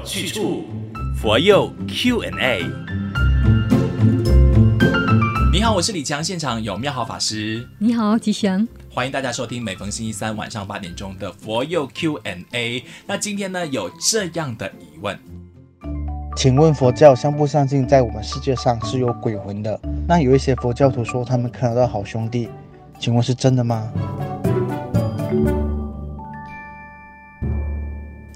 有去处，佛佑 Q&A。你好，我是李强，现场有妙好法师。你好，吉祥。欢迎大家收听每逢星期三晚上八点钟的佛佑 Q&A。那今天呢，有这样的疑问，请问佛教相不相信在我们世界上是有鬼魂的？那有一些佛教徒说他们看得到好兄弟，请问是真的吗？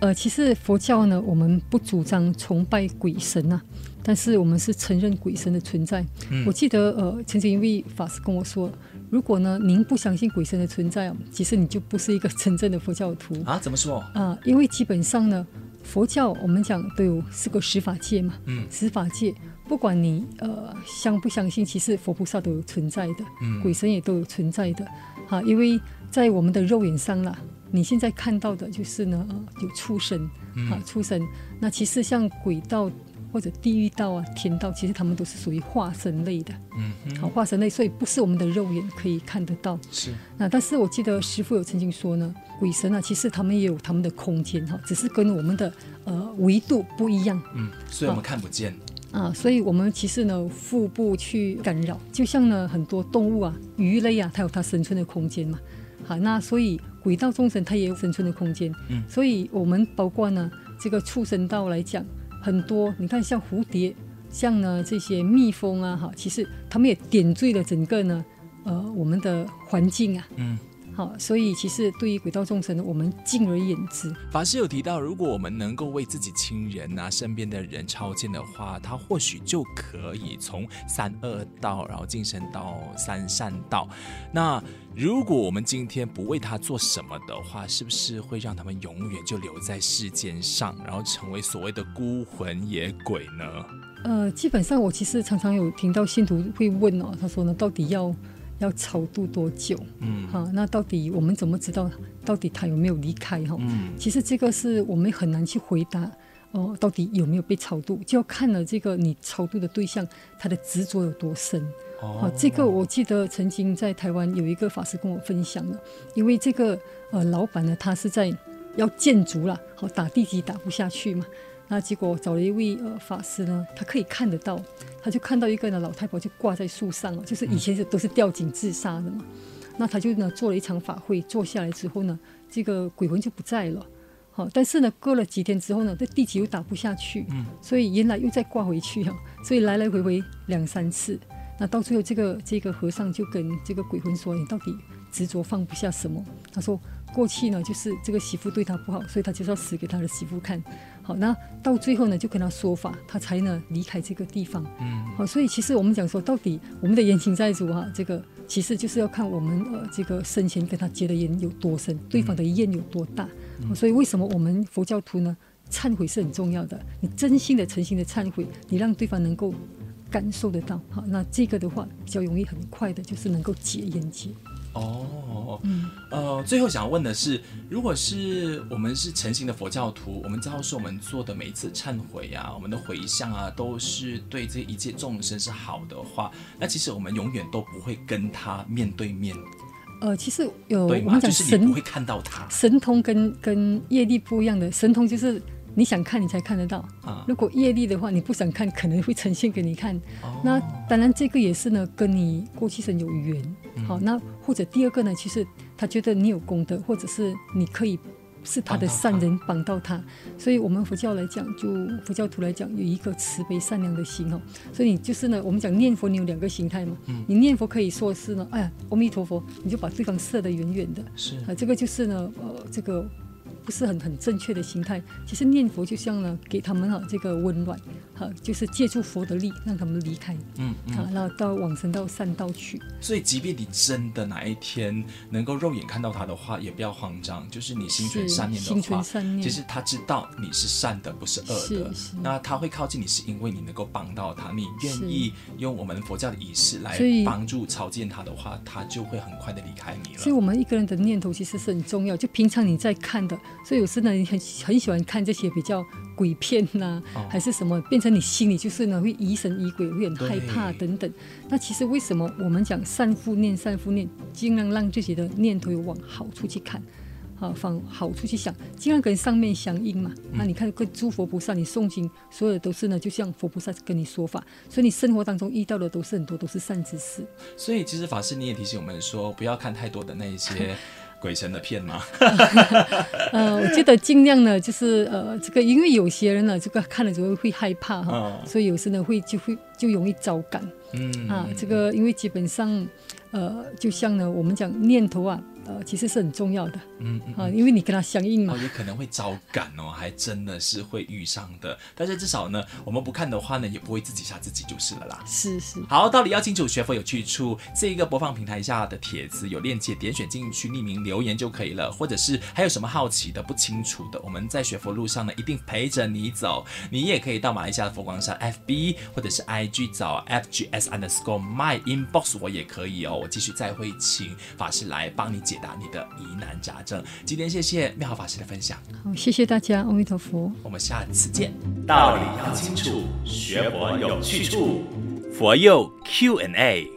呃，其实佛教呢，我们不主张崇拜鬼神啊，但是我们是承认鬼神的存在。嗯、我记得呃，曾经一位法师跟我说，如果呢您不相信鬼神的存在，其实你就不是一个真正的佛教徒啊。怎么说？啊、呃，因为基本上呢，佛教我们讲都有四个十法界嘛，嗯，十法界，不管你呃相不相信，其实佛菩萨都有存在的，嗯，鬼神也都有存在的，啊，因为在我们的肉眼上啦。你现在看到的就是呢，有畜生，啊，畜生。那其实像鬼道或者地狱道啊、天道，其实他们都是属于化身类的，嗯，好，化身类，所以不是我们的肉眼可以看得到。是。那但是我记得师傅有曾经说呢，鬼神啊，其实他们也有他们的空间哈，只是跟我们的呃维度不一样。嗯，所以我们看不见。啊，所以我们其实呢，腹部去干扰。就像呢，很多动物啊，鱼类啊，它有它生存的空间嘛。好，那所以。鬼道众生，它也有生存的空间，嗯，所以我们包括呢，这个畜生道来讲，很多你看像蝴蝶，像呢这些蜜蜂啊，哈，其实它们也点缀了整个呢，呃，我们的环境啊，嗯。好，所以其实对于鬼道众生呢，我们敬而远之。法师有提到，如果我们能够为自己亲人啊、身边的人超荐的话，他或许就可以从三恶道，然后晋升到三善道。那如果我们今天不为他做什么的话，是不是会让他们永远就留在世间上，然后成为所谓的孤魂野鬼呢？呃，基本上我其实常常有听到信徒会问哦，他说呢，到底要？要超度多久？嗯，好，那到底我们怎么知道到底他有没有离开？哈，嗯，其实这个是我们很难去回答。哦、呃，到底有没有被超度，就要看了这个你超度的对象他的执着有多深。哦、呃，这个我记得曾经在台湾有一个法师跟我分享了，因为这个呃老板呢，他是在要建筑了，好打地基打不下去嘛。那结果找了一位呃法师呢，他可以看得到，他就看到一个呢老太婆就挂在树上了，就是以前是都是吊颈自杀的嘛。嗯、那他就呢做了一场法会，坐下来之后呢，这个鬼魂就不在了。好，但是呢过了几天之后呢，这地基又打不下去，嗯，所以原来又再挂回去啊，所以来来回回两三次。那到最后这个这个和尚就跟这个鬼魂说：“你到底执着放不下什么？”他说。过去呢，就是这个媳妇对他不好，所以他就是要死给他的媳妇看。好，那到最后呢，就跟他说法，他才呢离开这个地方。嗯，好，所以其实我们讲说，到底我们的冤亲债主哈，这个其实就是要看我们呃这个生前跟他结的缘有多深，对方的怨有多大。嗯，所以为什么我们佛教徒呢，忏悔是很重要的。你真心的、诚心的忏悔，你让对方能够感受得到。好，那这个的话比较容易、很快的，就是能够解冤结。哦，嗯，呃，最后想要问的是，如果是我们是成型的佛教徒，我们知道说我们做的每一次忏悔啊，我们的回向啊，都是对这一切众生是好的话，那其实我们永远都不会跟他面对面。呃，其实有？我们讲神，就是你不会看到他。神通跟跟业力不一样的，神通就是。你想看，你才看得到。啊如果业力的话，你不想看，可能会呈现给你看。哦、那当然，这个也是呢，跟你过去生有缘。嗯、好，那或者第二个呢，其实他觉得你有功德，或者是你可以是他的善人帮到他。所以，我们佛教来讲，就佛教徒来讲，有一个慈悲善良的心哦。所以，你就是呢，我们讲念佛，你有两个形态嘛。嗯、你念佛可以说是呢，哎呀，阿弥陀佛，你就把对方射得远远的。是啊，这个就是呢，呃，这个。不是很很正确的心态。其实念佛就像呢，给他们哈这个温暖，哈，就是借助佛的力，让他们离开，嗯，嗯，啊，然后到往生到善道去。所以，即便你真的哪一天能够肉眼看到他的话，也不要慌张。就是你心存善念的话，心存善念，其实他知道你是善的，不是恶的。那他会靠近你，是因为你能够帮到他。你愿意用我们佛教的仪式来帮助超荐他的话，他就会很快的离开你了。所以我们一个人的念头其实是很重要。就平常你在看的。所以有时呢，你很很喜欢看这些比较鬼片呐、啊，哦、还是什么，变成你心里就是呢会疑神疑鬼，会很害怕等等。那其实为什么我们讲善负念，善负念，尽量让自己的念头有往好处去看？啊，往好处去想，尽量跟上面相应嘛。那、嗯啊、你看，跟诸佛菩萨你诵经，所有的都是呢，就像佛菩萨跟你说法，所以你生活当中遇到的都是很多都是善知识。所以其实法师你也提醒我们说，不要看太多的那一些。鬼神的片吗？呃，我觉得尽量呢，就是呃，这个因为有些人呢，这个看了之后会害怕哈，哦、所以有时呢会就会就容易招感。嗯啊，这个因为基本上，呃，就像呢，我们讲念头啊。呃，其实是很重要的，嗯，嗯啊，因为你跟他相应嘛，哦，也可能会招感哦，还真的是会遇上的。但是至少呢，我们不看的话呢，也不会自己吓自己就是了啦。是是。好，道理要清楚，学佛有去处。这一个播放平台下的帖子有链接，点选进去匿名留言就可以了。或者是还有什么好奇的、不清楚的，我们在学佛路上呢，一定陪着你走。你也可以到马来西亚的佛光山 FB 或者是 IG 找 FGS underscore my inbox，我也可以哦。我继续再会请法师来帮你解。解答你的疑难杂症。今天谢谢妙豪法师的分享。好，谢谢大家，阿弥陀佛。我们下次见。道理要清楚，学佛有去处。佛佑 Q&A。